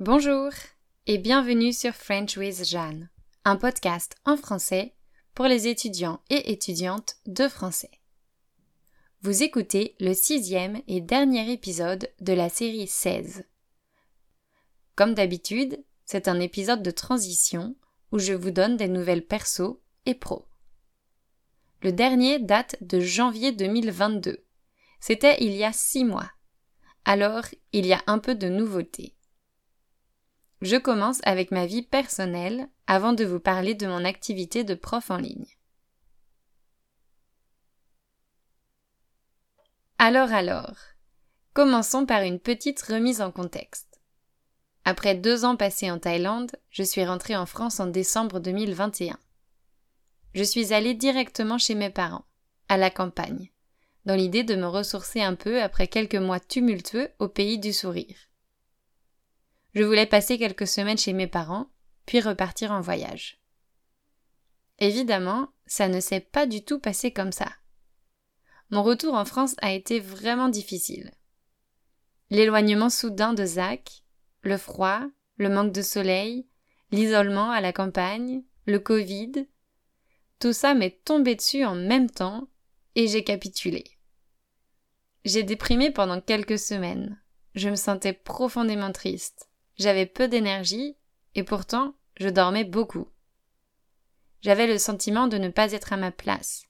Bonjour et bienvenue sur French with Jeanne, un podcast en français pour les étudiants et étudiantes de français. Vous écoutez le sixième et dernier épisode de la série 16. Comme d'habitude, c'est un épisode de transition où je vous donne des nouvelles perso et pro. Le dernier date de janvier 2022. C'était il y a six mois. Alors, il y a un peu de nouveauté. Je commence avec ma vie personnelle avant de vous parler de mon activité de prof en ligne. Alors alors, commençons par une petite remise en contexte. Après deux ans passés en Thaïlande, je suis rentrée en France en décembre 2021. Je suis allée directement chez mes parents, à la campagne, dans l'idée de me ressourcer un peu après quelques mois tumultueux au pays du sourire. Je voulais passer quelques semaines chez mes parents, puis repartir en voyage. Évidemment, ça ne s'est pas du tout passé comme ça. Mon retour en France a été vraiment difficile. L'éloignement soudain de Zach, le froid, le manque de soleil, l'isolement à la campagne, le Covid, tout ça m'est tombé dessus en même temps et j'ai capitulé. J'ai déprimé pendant quelques semaines. Je me sentais profondément triste. J'avais peu d'énergie et pourtant je dormais beaucoup. J'avais le sentiment de ne pas être à ma place,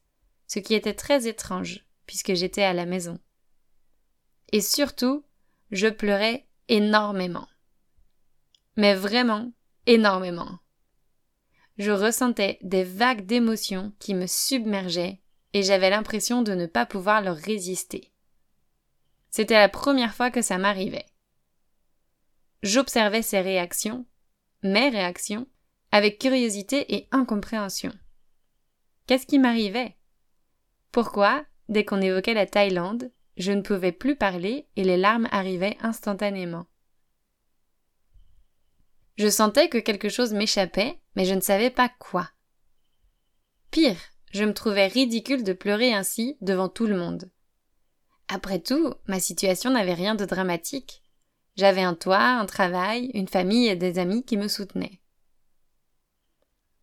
ce qui était très étrange puisque j'étais à la maison. Et surtout, je pleurais énormément. Mais vraiment énormément. Je ressentais des vagues d'émotions qui me submergeaient et j'avais l'impression de ne pas pouvoir leur résister. C'était la première fois que ça m'arrivait. J'observais ses réactions, mes réactions, avec curiosité et incompréhension. Qu'est-ce qui m'arrivait? Pourquoi, dès qu'on évoquait la Thaïlande, je ne pouvais plus parler et les larmes arrivaient instantanément? Je sentais que quelque chose m'échappait, mais je ne savais pas quoi. Pire, je me trouvais ridicule de pleurer ainsi devant tout le monde. Après tout, ma situation n'avait rien de dramatique. J'avais un toit, un travail, une famille et des amis qui me soutenaient.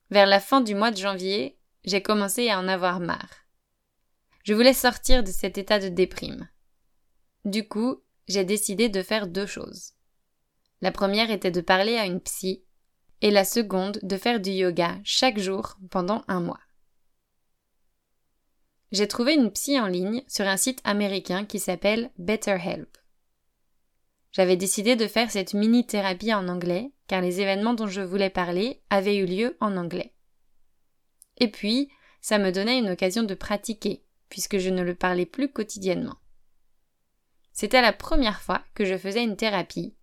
Vers la fin du mois de janvier, j'ai commencé à en avoir marre. Je voulais sortir de cet état de déprime. Du coup, j'ai décidé de faire deux choses. La première était de parler à une psy, et la seconde de faire du yoga chaque jour pendant un mois. J'ai trouvé une psy en ligne sur un site américain qui s'appelle BetterHelp. J'avais décidé de faire cette mini-thérapie en anglais, car les événements dont je voulais parler avaient eu lieu en anglais. Et puis, ça me donnait une occasion de pratiquer, puisque je ne le parlais plus quotidiennement. C'était la première fois que je faisais une thérapie,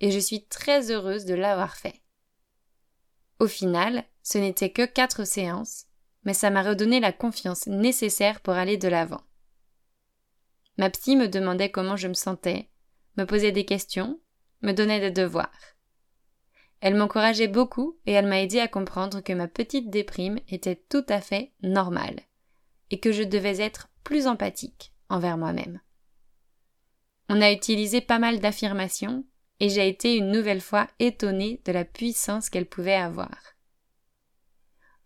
et je suis très heureuse de l'avoir fait. Au final, ce n'était que quatre séances, mais ça m'a redonné la confiance nécessaire pour aller de l'avant. Ma psy me demandait comment je me sentais, me posait des questions, me donnait des devoirs. Elle m'encourageait beaucoup et elle m'a aidé à comprendre que ma petite déprime était tout à fait normale et que je devais être plus empathique envers moi-même. On a utilisé pas mal d'affirmations et j'ai été une nouvelle fois étonnée de la puissance qu'elle pouvait avoir.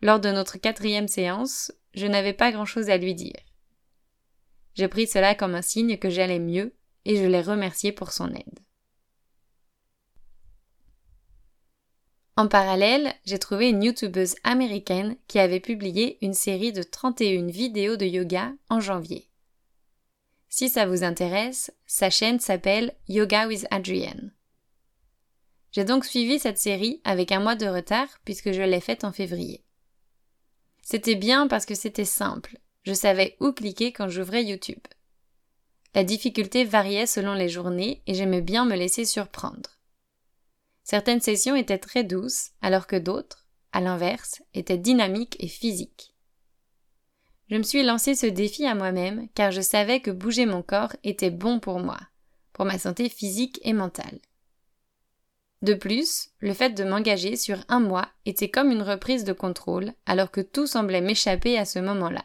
Lors de notre quatrième séance, je n'avais pas grand-chose à lui dire. J'ai pris cela comme un signe que j'allais mieux et je l'ai remercié pour son aide. En parallèle, j'ai trouvé une youtubeuse américaine qui avait publié une série de 31 vidéos de yoga en janvier. Si ça vous intéresse, sa chaîne s'appelle Yoga with Adrienne. J'ai donc suivi cette série avec un mois de retard puisque je l'ai faite en février. C'était bien parce que c'était simple. Je savais où cliquer quand j'ouvrais YouTube. La difficulté variait selon les journées et j'aimais bien me laisser surprendre. Certaines sessions étaient très douces, alors que d'autres, à l'inverse, étaient dynamiques et physiques. Je me suis lancé ce défi à moi-même car je savais que bouger mon corps était bon pour moi, pour ma santé physique et mentale. De plus, le fait de m'engager sur un mois était comme une reprise de contrôle alors que tout semblait m'échapper à ce moment-là.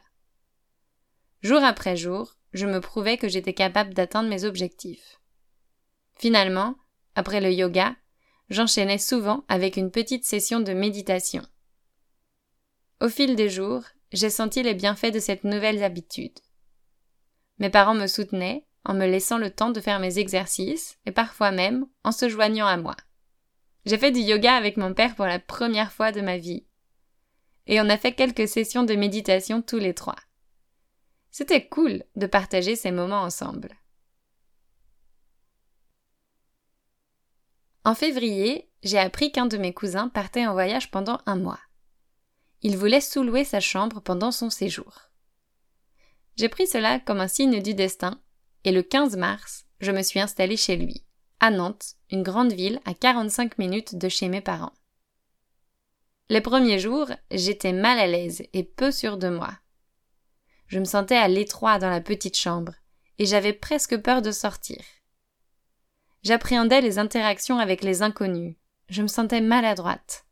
Jour après jour, je me prouvais que j'étais capable d'atteindre mes objectifs. Finalement, après le yoga, j'enchaînais souvent avec une petite session de méditation. Au fil des jours, j'ai senti les bienfaits de cette nouvelle habitude. Mes parents me soutenaient en me laissant le temps de faire mes exercices et parfois même en se joignant à moi. J'ai fait du yoga avec mon père pour la première fois de ma vie. Et on a fait quelques sessions de méditation tous les trois. C'était cool de partager ces moments ensemble. En février, j'ai appris qu'un de mes cousins partait en voyage pendant un mois. Il voulait sous-louer sa chambre pendant son séjour. J'ai pris cela comme un signe du destin, et le 15 mars, je me suis installée chez lui, à Nantes, une grande ville à 45 minutes de chez mes parents. Les premiers jours, j'étais mal à l'aise et peu sûre de moi. Je me sentais à l'étroit dans la petite chambre, et j'avais presque peur de sortir. J'appréhendais les interactions avec les inconnus. Je me sentais maladroite.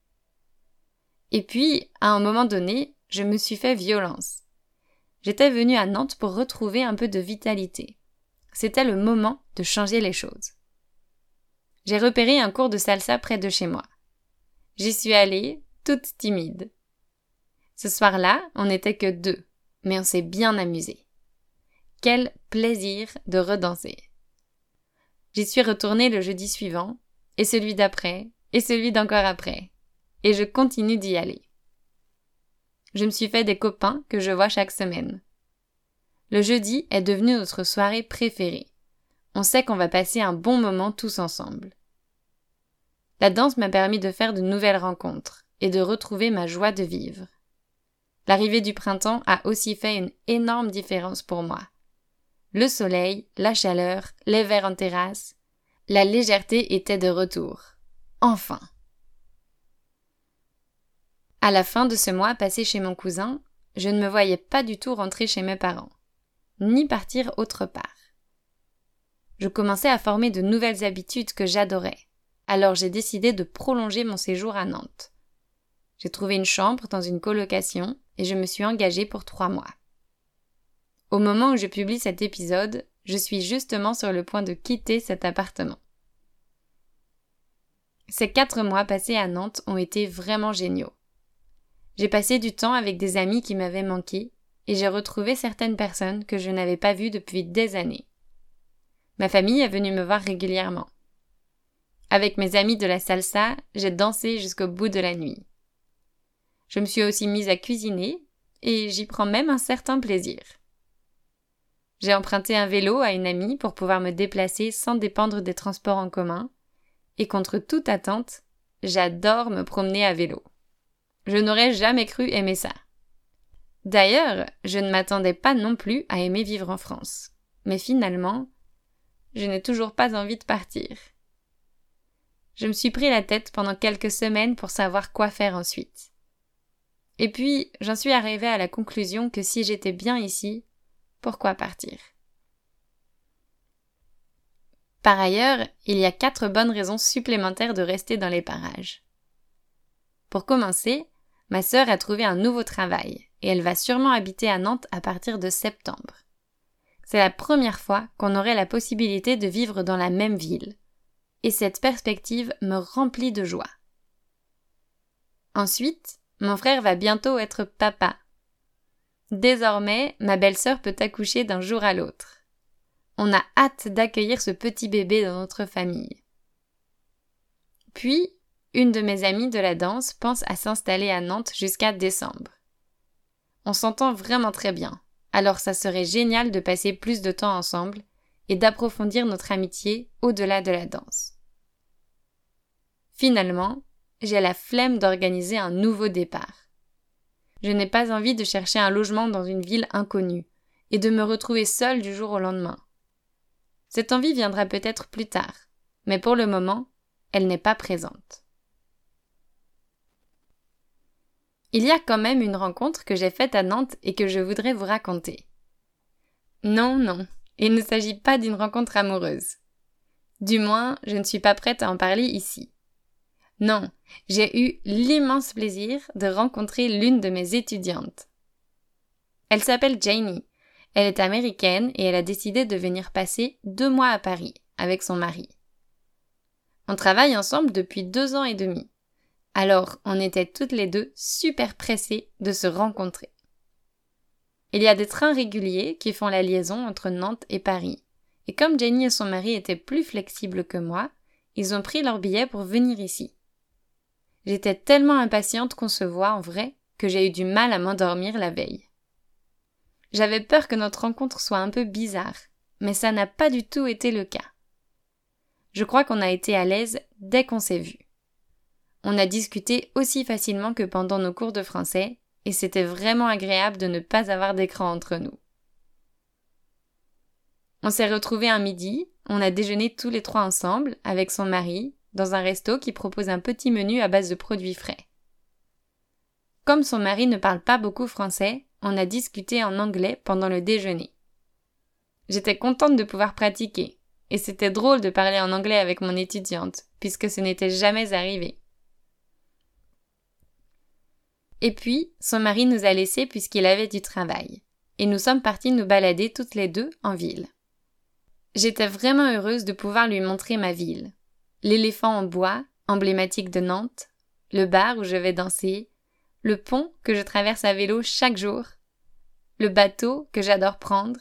Et puis, à un moment donné, je me suis fait violence. J'étais venue à Nantes pour retrouver un peu de vitalité. C'était le moment de changer les choses. J'ai repéré un cours de salsa près de chez moi. J'y suis allée, toute timide. Ce soir-là, on n'était que deux, mais on s'est bien amusé. Quel plaisir de redanser. J'y suis retournée le jeudi suivant, et celui d'après, et celui d'encore après. Et je continue d'y aller. Je me suis fait des copains que je vois chaque semaine. Le jeudi est devenu notre soirée préférée. On sait qu'on va passer un bon moment tous ensemble. La danse m'a permis de faire de nouvelles rencontres et de retrouver ma joie de vivre. L'arrivée du printemps a aussi fait une énorme différence pour moi le soleil, la chaleur, les verres en terrasse. La légèreté était de retour. Enfin. À la fin de ce mois passé chez mon cousin, je ne me voyais pas du tout rentrer chez mes parents, ni partir autre part. Je commençais à former de nouvelles habitudes que j'adorais, alors j'ai décidé de prolonger mon séjour à Nantes. J'ai trouvé une chambre dans une colocation et je me suis engagée pour trois mois. Au moment où je publie cet épisode, je suis justement sur le point de quitter cet appartement. Ces quatre mois passés à Nantes ont été vraiment géniaux. J'ai passé du temps avec des amis qui m'avaient manqué et j'ai retrouvé certaines personnes que je n'avais pas vues depuis des années. Ma famille est venue me voir régulièrement. Avec mes amis de la salsa, j'ai dansé jusqu'au bout de la nuit. Je me suis aussi mise à cuisiner et j'y prends même un certain plaisir. J'ai emprunté un vélo à une amie pour pouvoir me déplacer sans dépendre des transports en commun, et contre toute attente, j'adore me promener à vélo. Je n'aurais jamais cru aimer ça. D'ailleurs, je ne m'attendais pas non plus à aimer vivre en France. Mais finalement, je n'ai toujours pas envie de partir. Je me suis pris la tête pendant quelques semaines pour savoir quoi faire ensuite. Et puis, j'en suis arrivée à la conclusion que si j'étais bien ici, pourquoi partir? Par ailleurs, il y a quatre bonnes raisons supplémentaires de rester dans les parages. Pour commencer, ma sœur a trouvé un nouveau travail et elle va sûrement habiter à Nantes à partir de septembre. C'est la première fois qu'on aurait la possibilité de vivre dans la même ville. Et cette perspective me remplit de joie. Ensuite, mon frère va bientôt être papa Désormais, ma belle-sœur peut accoucher d'un jour à l'autre. On a hâte d'accueillir ce petit bébé dans notre famille. Puis, une de mes amies de la danse pense à s'installer à Nantes jusqu'à décembre. On s'entend vraiment très bien, alors ça serait génial de passer plus de temps ensemble et d'approfondir notre amitié au-delà de la danse. Finalement, j'ai la flemme d'organiser un nouveau départ. Je n'ai pas envie de chercher un logement dans une ville inconnue et de me retrouver seule du jour au lendemain. Cette envie viendra peut-être plus tard, mais pour le moment, elle n'est pas présente. Il y a quand même une rencontre que j'ai faite à Nantes et que je voudrais vous raconter. Non, non, il ne s'agit pas d'une rencontre amoureuse. Du moins, je ne suis pas prête à en parler ici. Non, j'ai eu l'immense plaisir de rencontrer l'une de mes étudiantes. Elle s'appelle Janie. Elle est américaine et elle a décidé de venir passer deux mois à Paris avec son mari. On travaille ensemble depuis deux ans et demi. Alors on était toutes les deux super pressées de se rencontrer. Il y a des trains réguliers qui font la liaison entre Nantes et Paris. Et comme Jenny et son mari étaient plus flexibles que moi, ils ont pris leur billet pour venir ici. J'étais tellement impatiente qu'on se voit en vrai que j'ai eu du mal à m'endormir la veille. J'avais peur que notre rencontre soit un peu bizarre, mais ça n'a pas du tout été le cas. Je crois qu'on a été à l'aise dès qu'on s'est vu. On a discuté aussi facilement que pendant nos cours de français, et c'était vraiment agréable de ne pas avoir d'écran entre nous. On s'est retrouvés un midi, on a déjeuné tous les trois ensemble, avec son mari, dans un resto qui propose un petit menu à base de produits frais. Comme son mari ne parle pas beaucoup français, on a discuté en anglais pendant le déjeuner. J'étais contente de pouvoir pratiquer, et c'était drôle de parler en anglais avec mon étudiante, puisque ce n'était jamais arrivé. Et puis, son mari nous a laissés puisqu'il avait du travail, et nous sommes partis nous balader toutes les deux en ville. J'étais vraiment heureuse de pouvoir lui montrer ma ville. L'éléphant en bois, emblématique de Nantes, le bar où je vais danser, le pont que je traverse à vélo chaque jour, le bateau que j'adore prendre.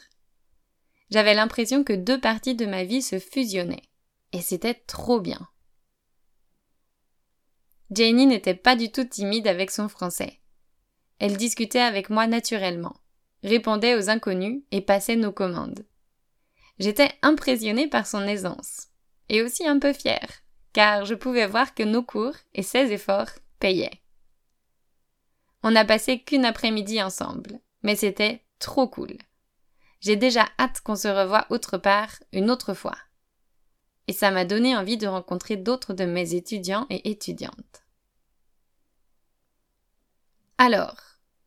J'avais l'impression que deux parties de ma vie se fusionnaient, et c'était trop bien. Janie n'était pas du tout timide avec son français. Elle discutait avec moi naturellement, répondait aux inconnus et passait nos commandes. J'étais impressionnée par son aisance, et aussi un peu fière, car je pouvais voir que nos cours et ses efforts payaient. On n'a passé qu'une après-midi ensemble, mais c'était trop cool. J'ai déjà hâte qu'on se revoie autre part une autre fois. Et ça m'a donné envie de rencontrer d'autres de mes étudiants et étudiantes. Alors,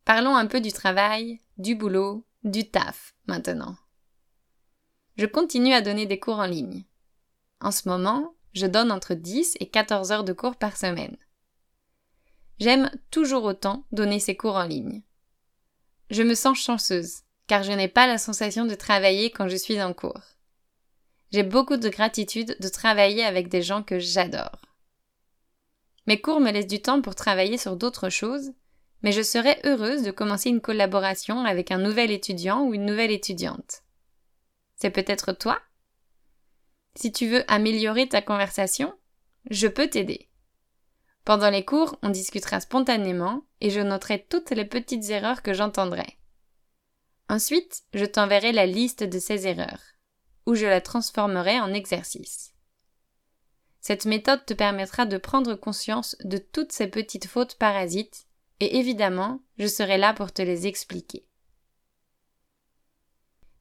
parlons un peu du travail, du boulot, du taf maintenant je continue à donner des cours en ligne. En ce moment, je donne entre 10 et 14 heures de cours par semaine. J'aime toujours autant donner ces cours en ligne. Je me sens chanceuse, car je n'ai pas la sensation de travailler quand je suis en cours. J'ai beaucoup de gratitude de travailler avec des gens que j'adore. Mes cours me laissent du temps pour travailler sur d'autres choses, mais je serais heureuse de commencer une collaboration avec un nouvel étudiant ou une nouvelle étudiante. C'est peut-être toi? Si tu veux améliorer ta conversation, je peux t'aider. Pendant les cours, on discutera spontanément et je noterai toutes les petites erreurs que j'entendrai. Ensuite, je t'enverrai la liste de ces erreurs, ou je la transformerai en exercice. Cette méthode te permettra de prendre conscience de toutes ces petites fautes parasites, et évidemment, je serai là pour te les expliquer.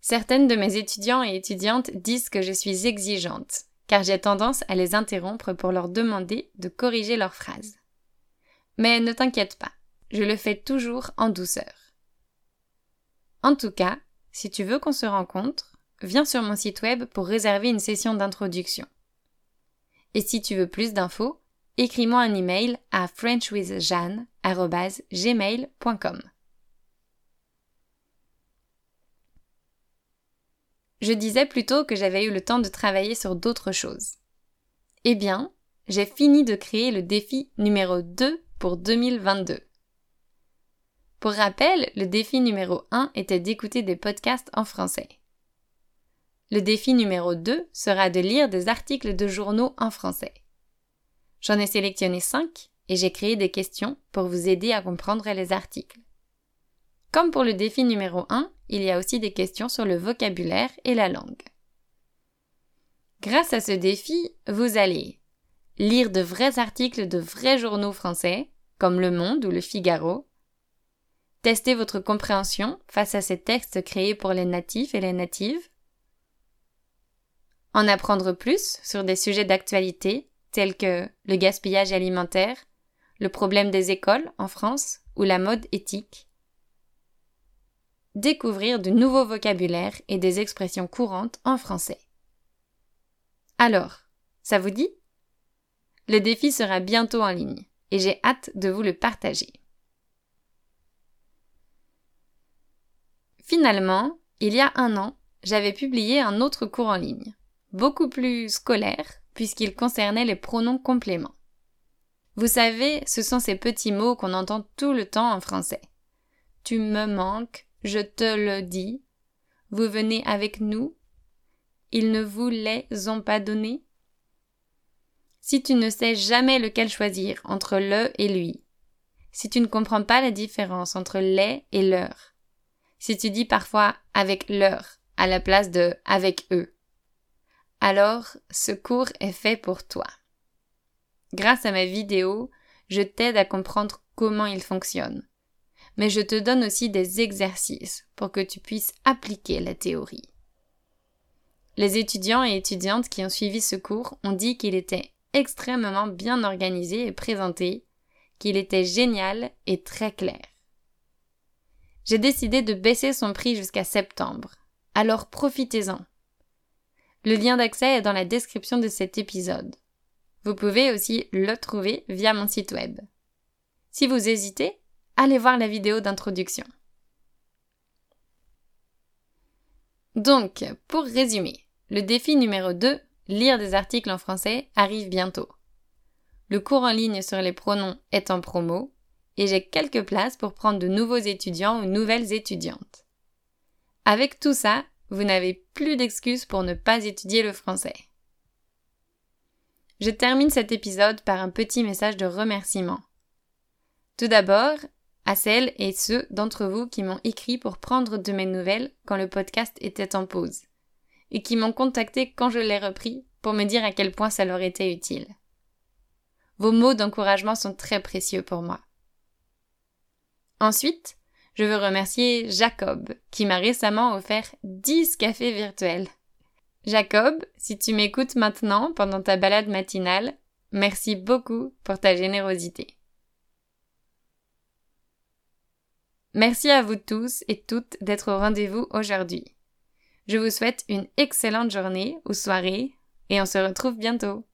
Certaines de mes étudiants et étudiantes disent que je suis exigeante, car j'ai tendance à les interrompre pour leur demander de corriger leurs phrases. Mais ne t'inquiète pas, je le fais toujours en douceur. En tout cas, si tu veux qu'on se rencontre, viens sur mon site web pour réserver une session d'introduction. Et si tu veux plus d'infos, écris-moi un email à frenchwithjeanne.gmail.com. Je disais plutôt que j'avais eu le temps de travailler sur d'autres choses. Eh bien, j'ai fini de créer le défi numéro 2 pour 2022. Pour rappel, le défi numéro 1 était d'écouter des podcasts en français. Le défi numéro 2 sera de lire des articles de journaux en français. J'en ai sélectionné 5 et j'ai créé des questions pour vous aider à comprendre les articles. Comme pour le défi numéro 1, il y a aussi des questions sur le vocabulaire et la langue. Grâce à ce défi, vous allez lire de vrais articles de vrais journaux français, comme Le Monde ou Le Figaro, tester votre compréhension face à ces textes créés pour les natifs et les natives, en apprendre plus sur des sujets d'actualité tels que le gaspillage alimentaire, le problème des écoles en France ou la mode éthique, découvrir de nouveaux vocabulaires et des expressions courantes en français. Alors, ça vous dit? Le défi sera bientôt en ligne et j'ai hâte de vous le partager. Finalement, il y a un an, j'avais publié un autre cours en ligne, beaucoup plus scolaire, puisqu'il concernait les pronoms compléments. Vous savez, ce sont ces petits mots qu'on entend tout le temps en français. Tu me manques, je te le dis, vous venez avec nous, ils ne vous les ont pas donnés. Si tu ne sais jamais lequel choisir entre le et lui, si tu ne comprends pas la différence entre les et leur, si tu dis parfois avec leur à la place de avec eux, alors ce cours est fait pour toi. Grâce à ma vidéo, je t'aide à comprendre comment il fonctionne. Mais je te donne aussi des exercices pour que tu puisses appliquer la théorie. Les étudiants et étudiantes qui ont suivi ce cours ont dit qu'il était extrêmement bien organisé et présenté, qu'il était génial et très clair. J'ai décidé de baisser son prix jusqu'à septembre, alors profitez-en. Le lien d'accès est dans la description de cet épisode. Vous pouvez aussi le trouver via mon site web. Si vous hésitez, allez voir la vidéo d'introduction. Donc, pour résumer, le défi numéro 2, lire des articles en français, arrive bientôt. Le cours en ligne sur les pronoms est en promo et j'ai quelques places pour prendre de nouveaux étudiants ou nouvelles étudiantes. Avec tout ça, vous n'avez plus d'excuses pour ne pas étudier le français. Je termine cet épisode par un petit message de remerciement. Tout d'abord, à celles et ceux d'entre vous qui m'ont écrit pour prendre de mes nouvelles quand le podcast était en pause, et qui m'ont contacté quand je l'ai repris pour me dire à quel point ça leur était utile. Vos mots d'encouragement sont très précieux pour moi. Ensuite, je veux remercier Jacob, qui m'a récemment offert 10 cafés virtuels. Jacob, si tu m'écoutes maintenant pendant ta balade matinale, merci beaucoup pour ta générosité. Merci à vous tous et toutes d'être au rendez-vous aujourd'hui. Je vous souhaite une excellente journée ou soirée et on se retrouve bientôt.